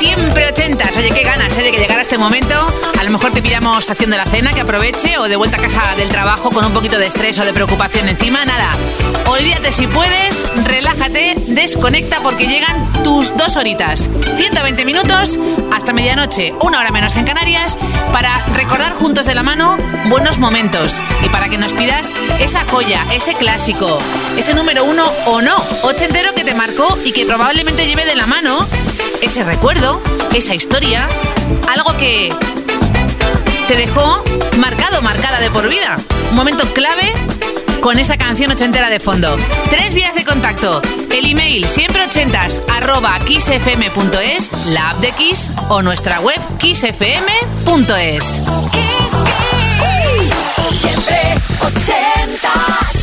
Siempre ochentas. Oye, qué ganas ¿eh? de que llegara este momento. Mejor te pillamos haciendo la cena, que aproveche, o de vuelta a casa del trabajo con un poquito de estrés o de preocupación encima. Nada, olvídate si puedes, relájate, desconecta porque llegan tus dos horitas. 120 minutos hasta medianoche, una hora menos en Canarias, para recordar juntos de la mano buenos momentos y para que nos pidas esa joya, ese clásico, ese número uno o no, ochentero que te marcó y que probablemente lleve de la mano ese recuerdo, esa historia, algo que te dejó marcado, marcada de por vida. Un momento clave con esa canción ochentera de fondo. Tres vías de contacto. El email siempre ochentas arroba kissfm.es, la app de Kiss o nuestra web kissfm.es. siempre ochentas.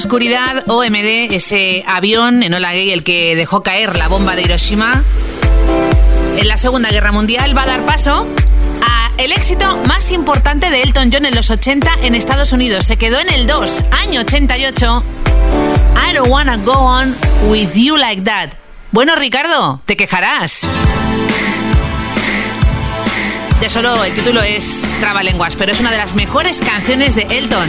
Oscuridad, OMD, ese avión en Gay, el que dejó caer la bomba de Hiroshima en la Segunda Guerra Mundial, va a dar paso a el éxito más importante de Elton John en los 80 en Estados Unidos. Se quedó en el 2, año 88. I don't wanna go on with you like that. Bueno, Ricardo, te quejarás. Ya solo el título es Trabalenguas, pero es una de las mejores canciones de Elton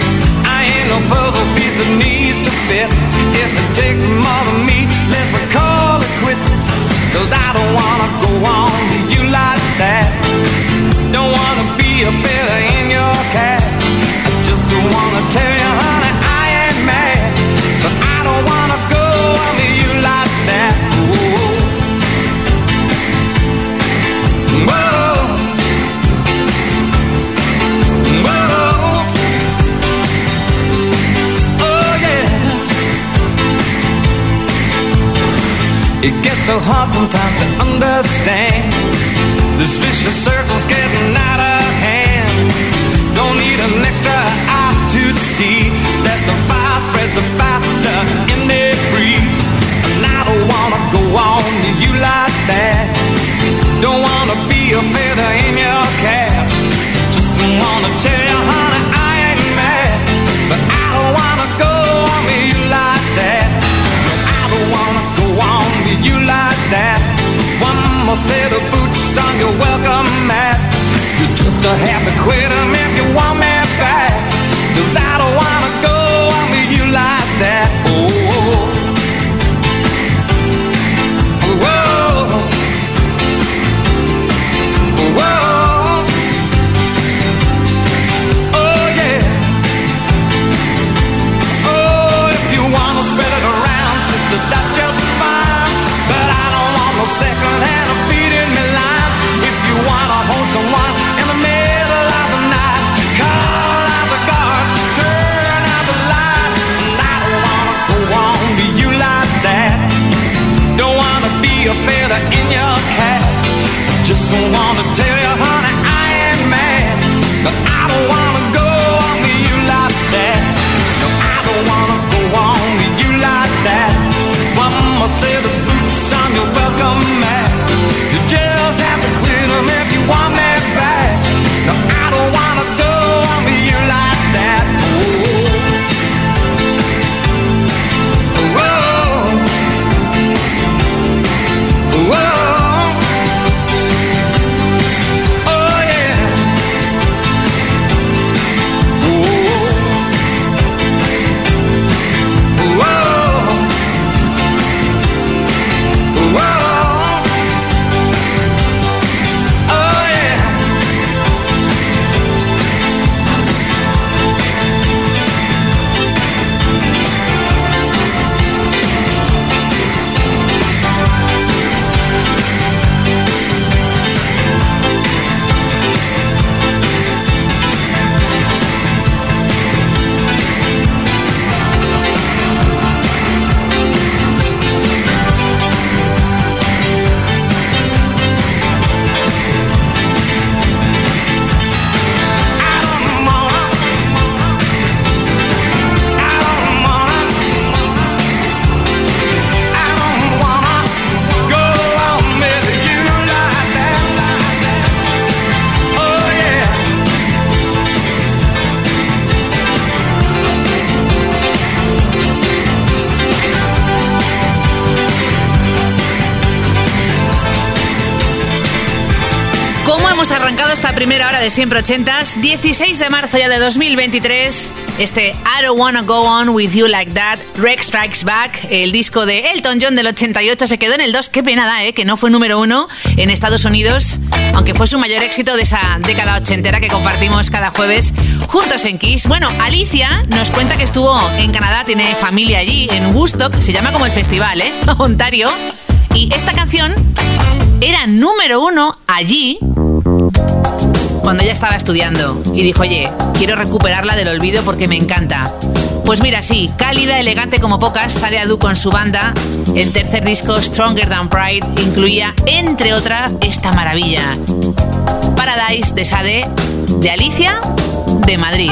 No puzzle piece that needs to fit. If it takes more than me, let's call it quits. Cause I don't wanna go on to you like that. Don't wanna be a fair It gets so hard sometimes to understand. This vicious circle's getting One more set of boots on your welcome mat. You just have to quit 'em if you want me be a feather in your cap. Just wanna tell de Siempre Ochentas? 16 de marzo ya de 2023. Este I Don't Wanna Go On With You Like That, Rex Strikes Back, el disco de Elton John del 88 se quedó en el 2. Qué pena da, ¿eh? Que no fue número uno en Estados Unidos, aunque fue su mayor éxito de esa década ochentera que compartimos cada jueves juntos en Kiss. Bueno, Alicia nos cuenta que estuvo en Canadá, tiene familia allí, en Woodstock, se llama como el festival, ¿eh? Ontario. Y esta canción era número uno allí cuando ella estaba estudiando y dijo, oye, quiero recuperarla del olvido porque me encanta. Pues mira, sí, cálida, elegante como pocas, sale a Du con su banda. El tercer disco, Stronger Than Pride, incluía, entre otras, esta maravilla. Paradise de Sade, de Alicia, de Madrid.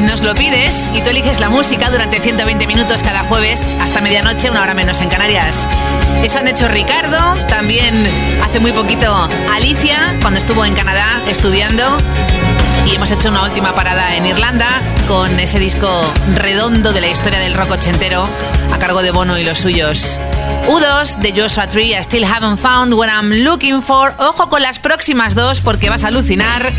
Nos lo pides y tú eliges la música durante 120 minutos cada jueves hasta medianoche, una hora menos en Canarias. Eso han hecho Ricardo, también hace muy poquito Alicia, cuando estuvo en Canadá estudiando. Y hemos hecho una última parada en Irlanda con ese disco redondo de la historia del rock ochentero a cargo de Bono y los suyos. U2 de Joshua Tree, I Still Haven't Found What I'm Looking For. Ojo con las próximas dos porque vas a alucinar.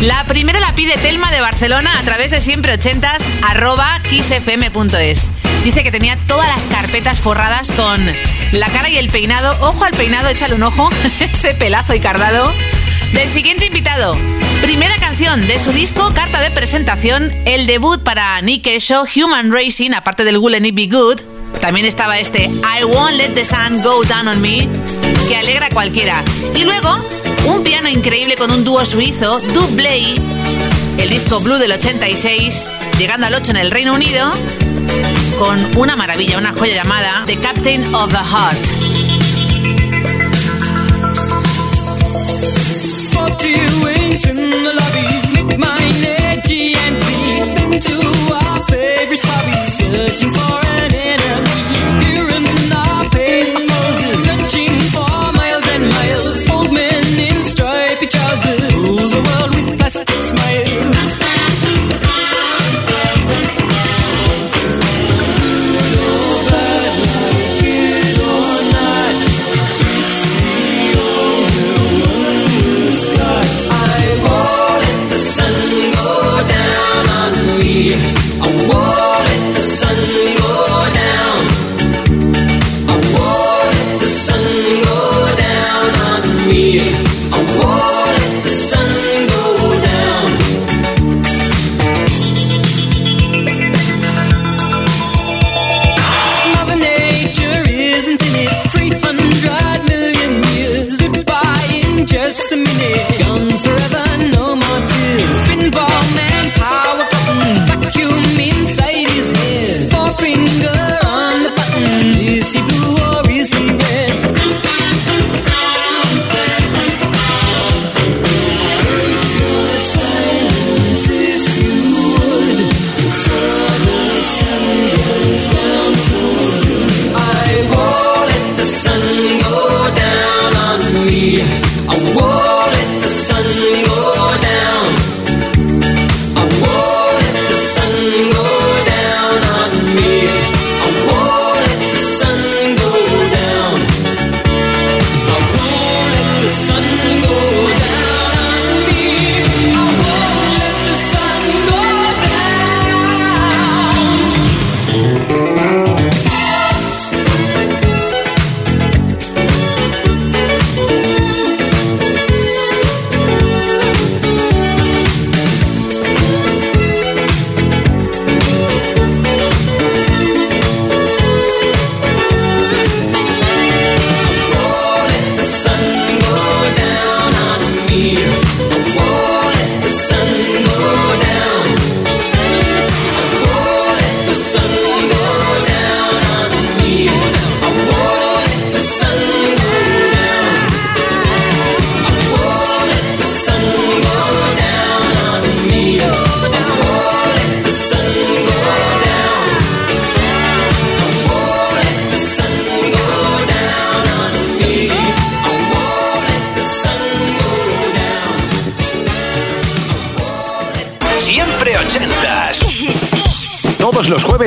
La primera la pide Telma de Barcelona a través de siempre ochentas arroba kissfm.es. Dice que tenía todas las carpetas forradas con la cara y el peinado. Ojo al peinado, échale un ojo. Ese pelazo y cardado. Del siguiente invitado. Primera canción de su disco, carta de presentación, el debut para Nick Show Human Racing, aparte del Gullen Be Good También estaba este I Won't Let the Sun Go Down on Me, que alegra a cualquiera. Y luego, un piano increíble con un dúo suizo, Dubley, el disco Blue del 86, llegando al 8 en el Reino Unido, con una maravilla, una joya llamada The Captain of the Heart.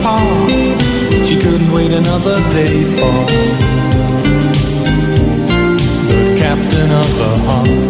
Apart. She couldn't wait another day for the captain of the heart.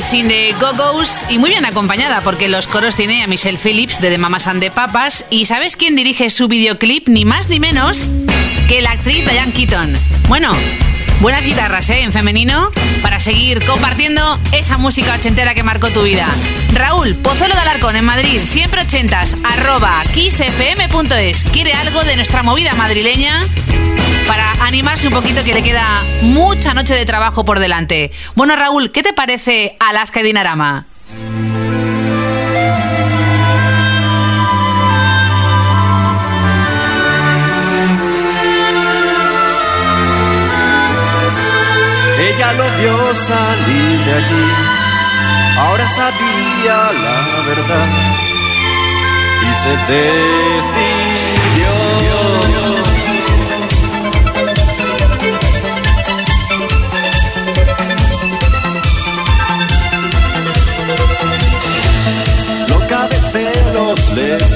sin de Go-Go's y muy bien acompañada porque los coros tiene a Michelle Phillips de The Mamas and the Papas y ¿sabes quién dirige su videoclip? Ni más ni menos que la actriz Diane Keaton. Bueno, buenas guitarras, ¿eh? En femenino para seguir compartiendo esa música ochentera que marcó tu vida. Raúl, Pozuelo de Alarcón en Madrid, siempre ochentas, arroba kissfm.es. ¿Quiere algo de nuestra movida madrileña? Para animarse un poquito que le queda mucha noche de trabajo por delante. Bueno, Raúl, ¿qué te parece Alaska y Dinarama? Ella lo vio salir de allí, ahora sabía la verdad y se decidió.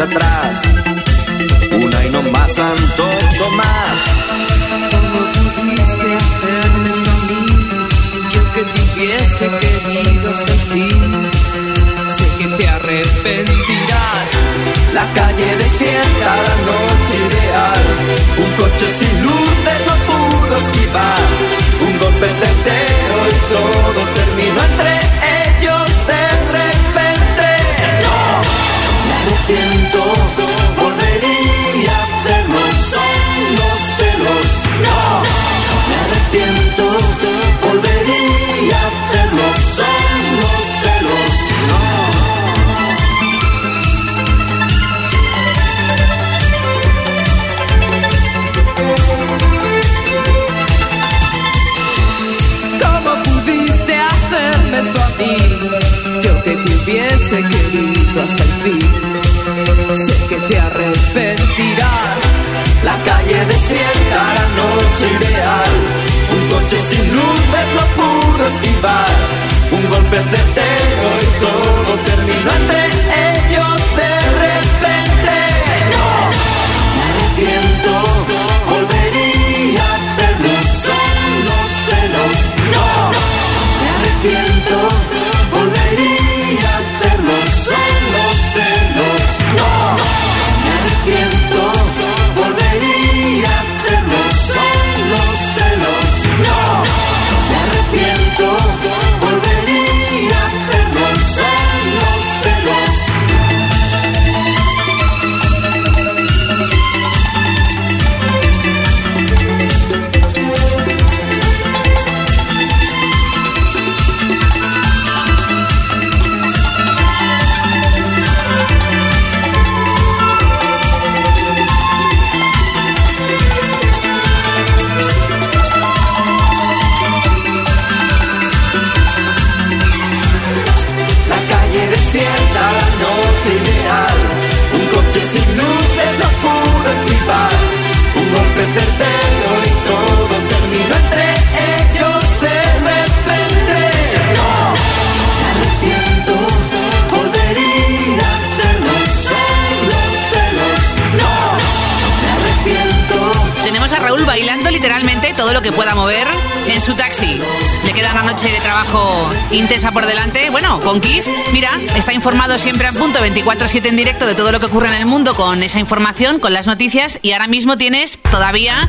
atrás. Una y no más, Santo Tomás. ¿Cómo pudiste hacerme esto a mí? Yo que te hubiese querido hasta el fin. Sé que te arrepentirás. La calle desierta, la noche ideal. Un coche sin luces no pudo esquivar. Un golpe certero y todo terminó entre todo lo que pueda mover en su taxi. Le queda una noche de trabajo intensa por delante. Bueno, con Kiss, mira, está informado siempre a punto 24-7 en directo de todo lo que ocurre en el mundo con esa información, con las noticias y ahora mismo tienes todavía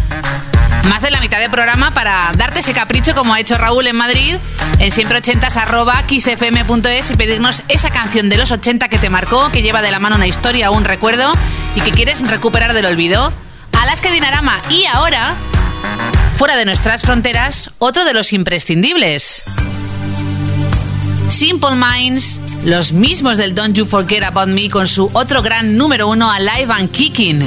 más de la mitad de programa para darte ese capricho como ha hecho Raúl en Madrid en siempre 80 arroba kissfm.es y pedirnos esa canción de los 80 que te marcó, que lleva de la mano una historia o un recuerdo y que quieres recuperar del olvido. Alaska Dinarama y ahora, Fuera de nuestras fronteras, otro de los imprescindibles. Simple Minds, los mismos del Don't You Forget About Me con su otro gran número uno Alive and Kicking.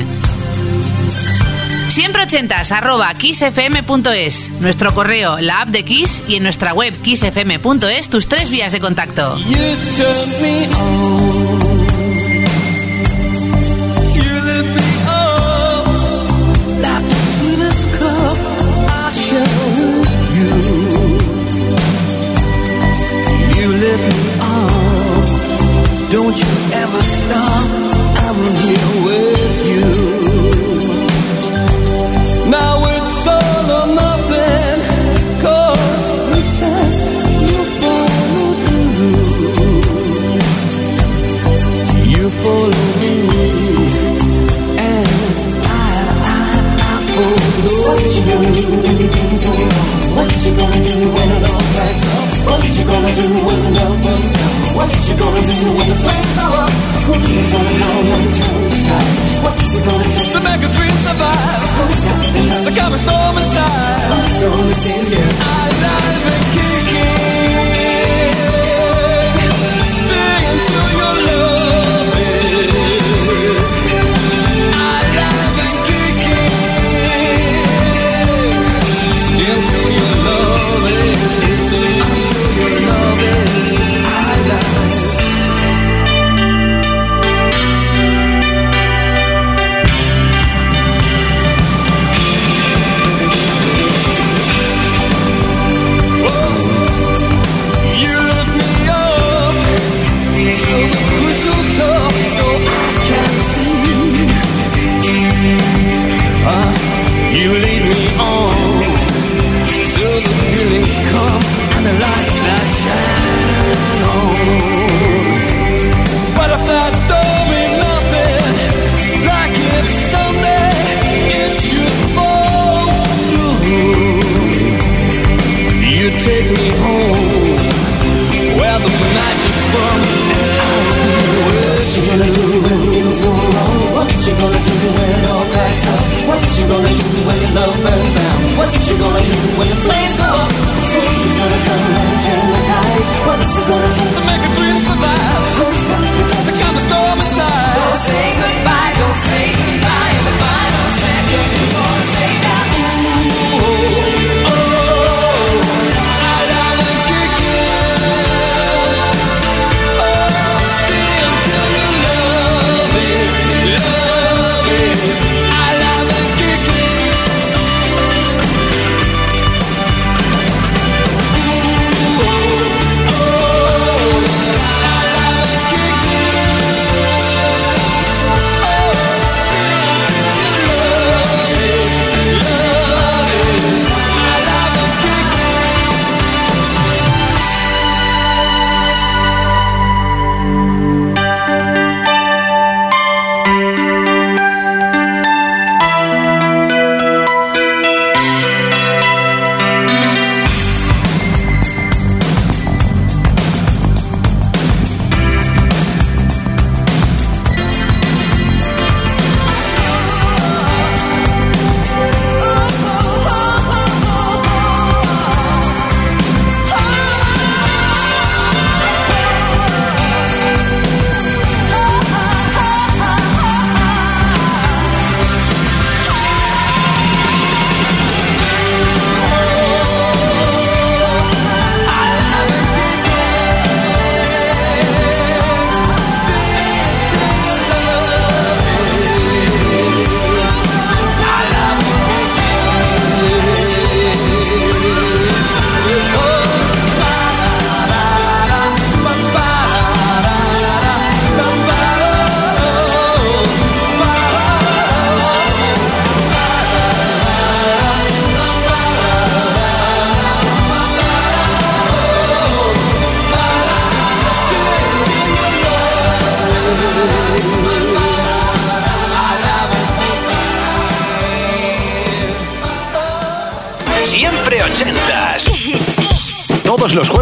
Siempre ochentas, arroba kissfm.es, nuestro correo, la app de Kiss y en nuestra web kissfm.es tus tres vías de contacto.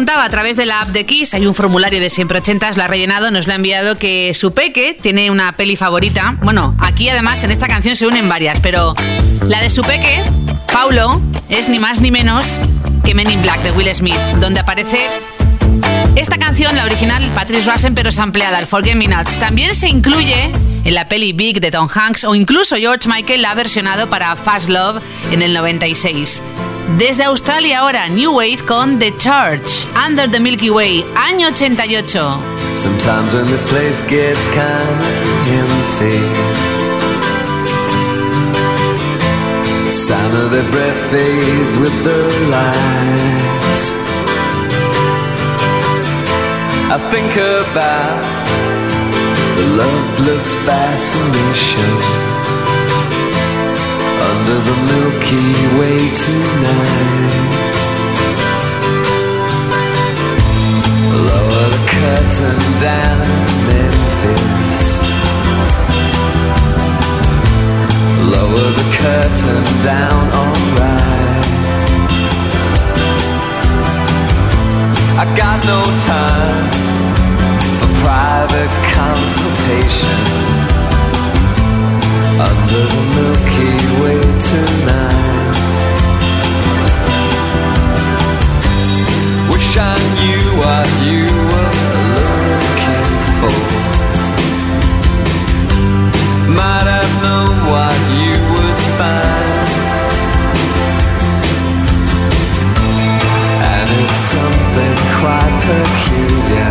Contaba a través de la app de Kiss, hay un formulario de siempre ochentas, lo ha rellenado, nos lo ha enviado, que su peque tiene una peli favorita. Bueno, aquí además en esta canción se unen varias, pero la de su peque, Paulo, es ni más ni menos que Men in Black de Will Smith, donde aparece esta canción, la original, Patrice Russen, pero es ampliada al Forget Me Nots. También se incluye en la peli Big de Tom Hanks o incluso George Michael la ha versionado para Fast Love en el 96. Desde Australia ahora, New Wave con The Church, Under the Milky Way, año 88. Sometimes when this place gets kind of empty, the sound of their breath fades with the lights. I think about the loveless fascination under the Milky Way tonight. Lower the curtain down, Memphis. Lower the curtain down, alright. I got no time for private consultation under the Milky Way tonight. Wish I knew what you were looking for. Might have known what you would find. And it's something quite peculiar.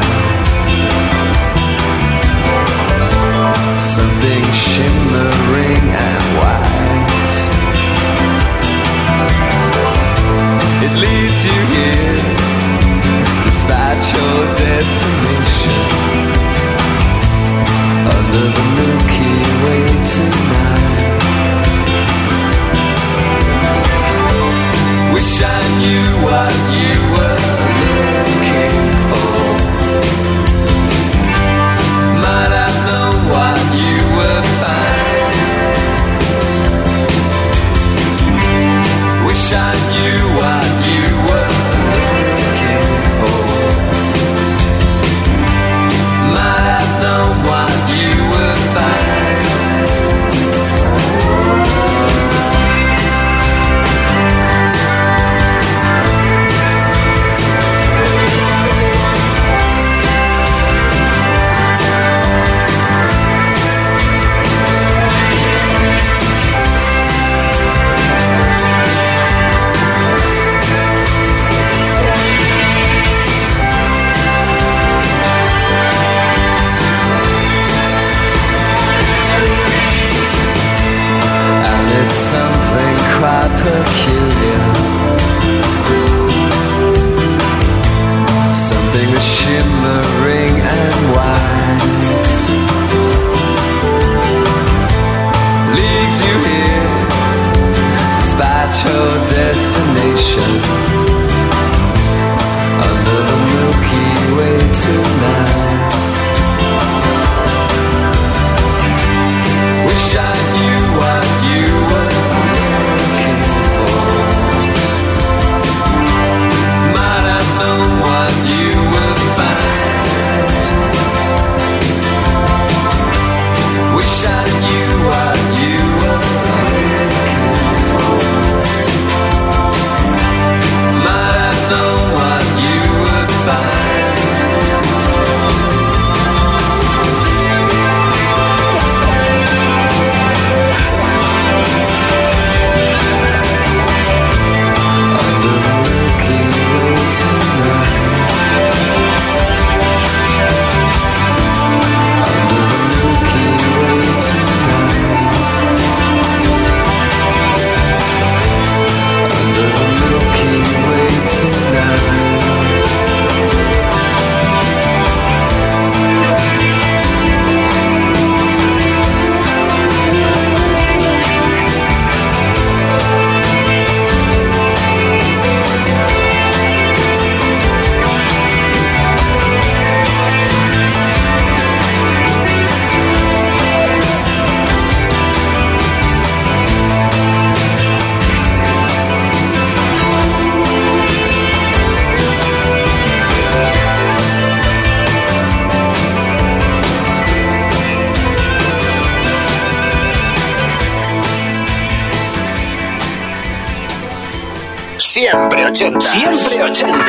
Siempre 80. Siempre 80.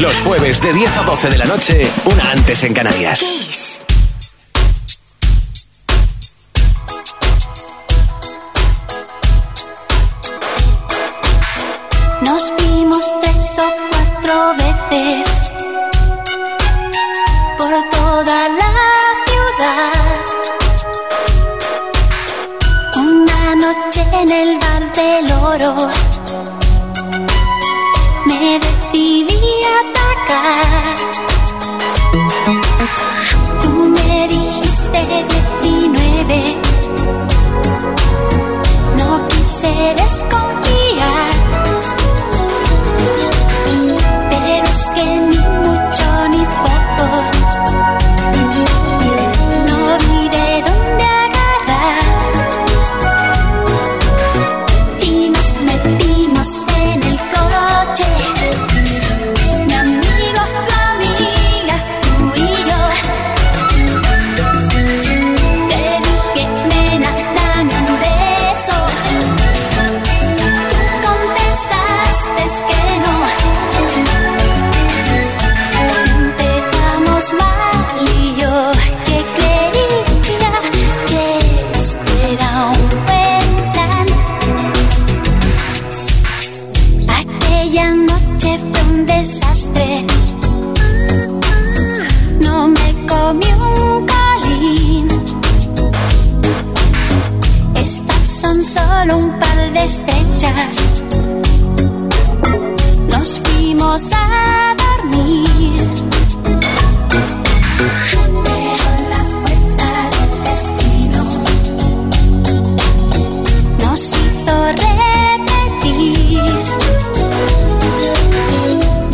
Los jueves de 10 a 12 de la noche, una antes en Canarias. Nos vimos tres o cuatro veces por toda la ciudad. Una noche en el bar del oro. solo un par de estrellas. Nos fuimos a dormir. Pero la fuerza del destino nos hizo repetir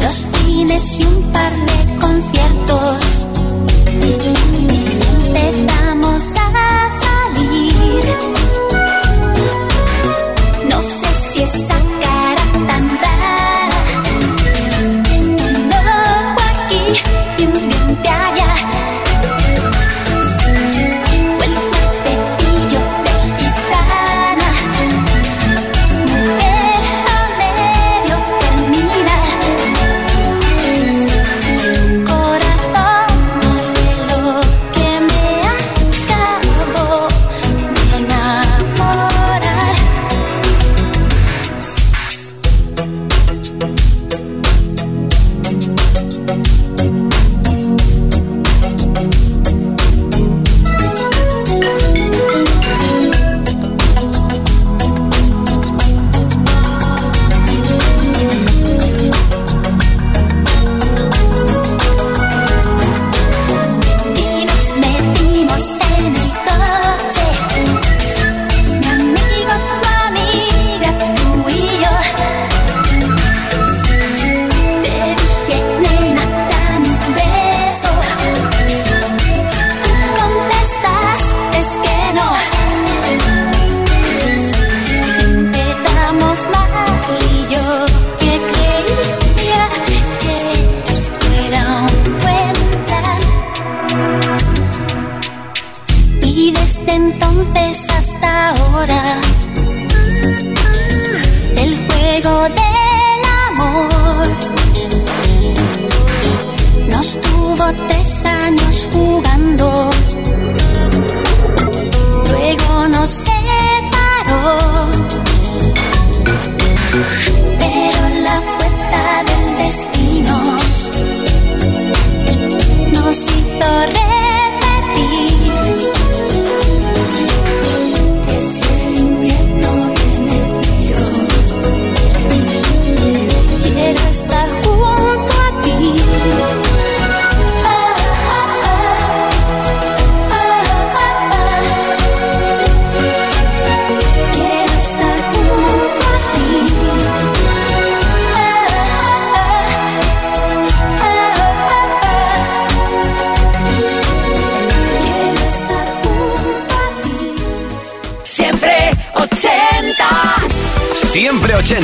dos cines y un par de conciertos.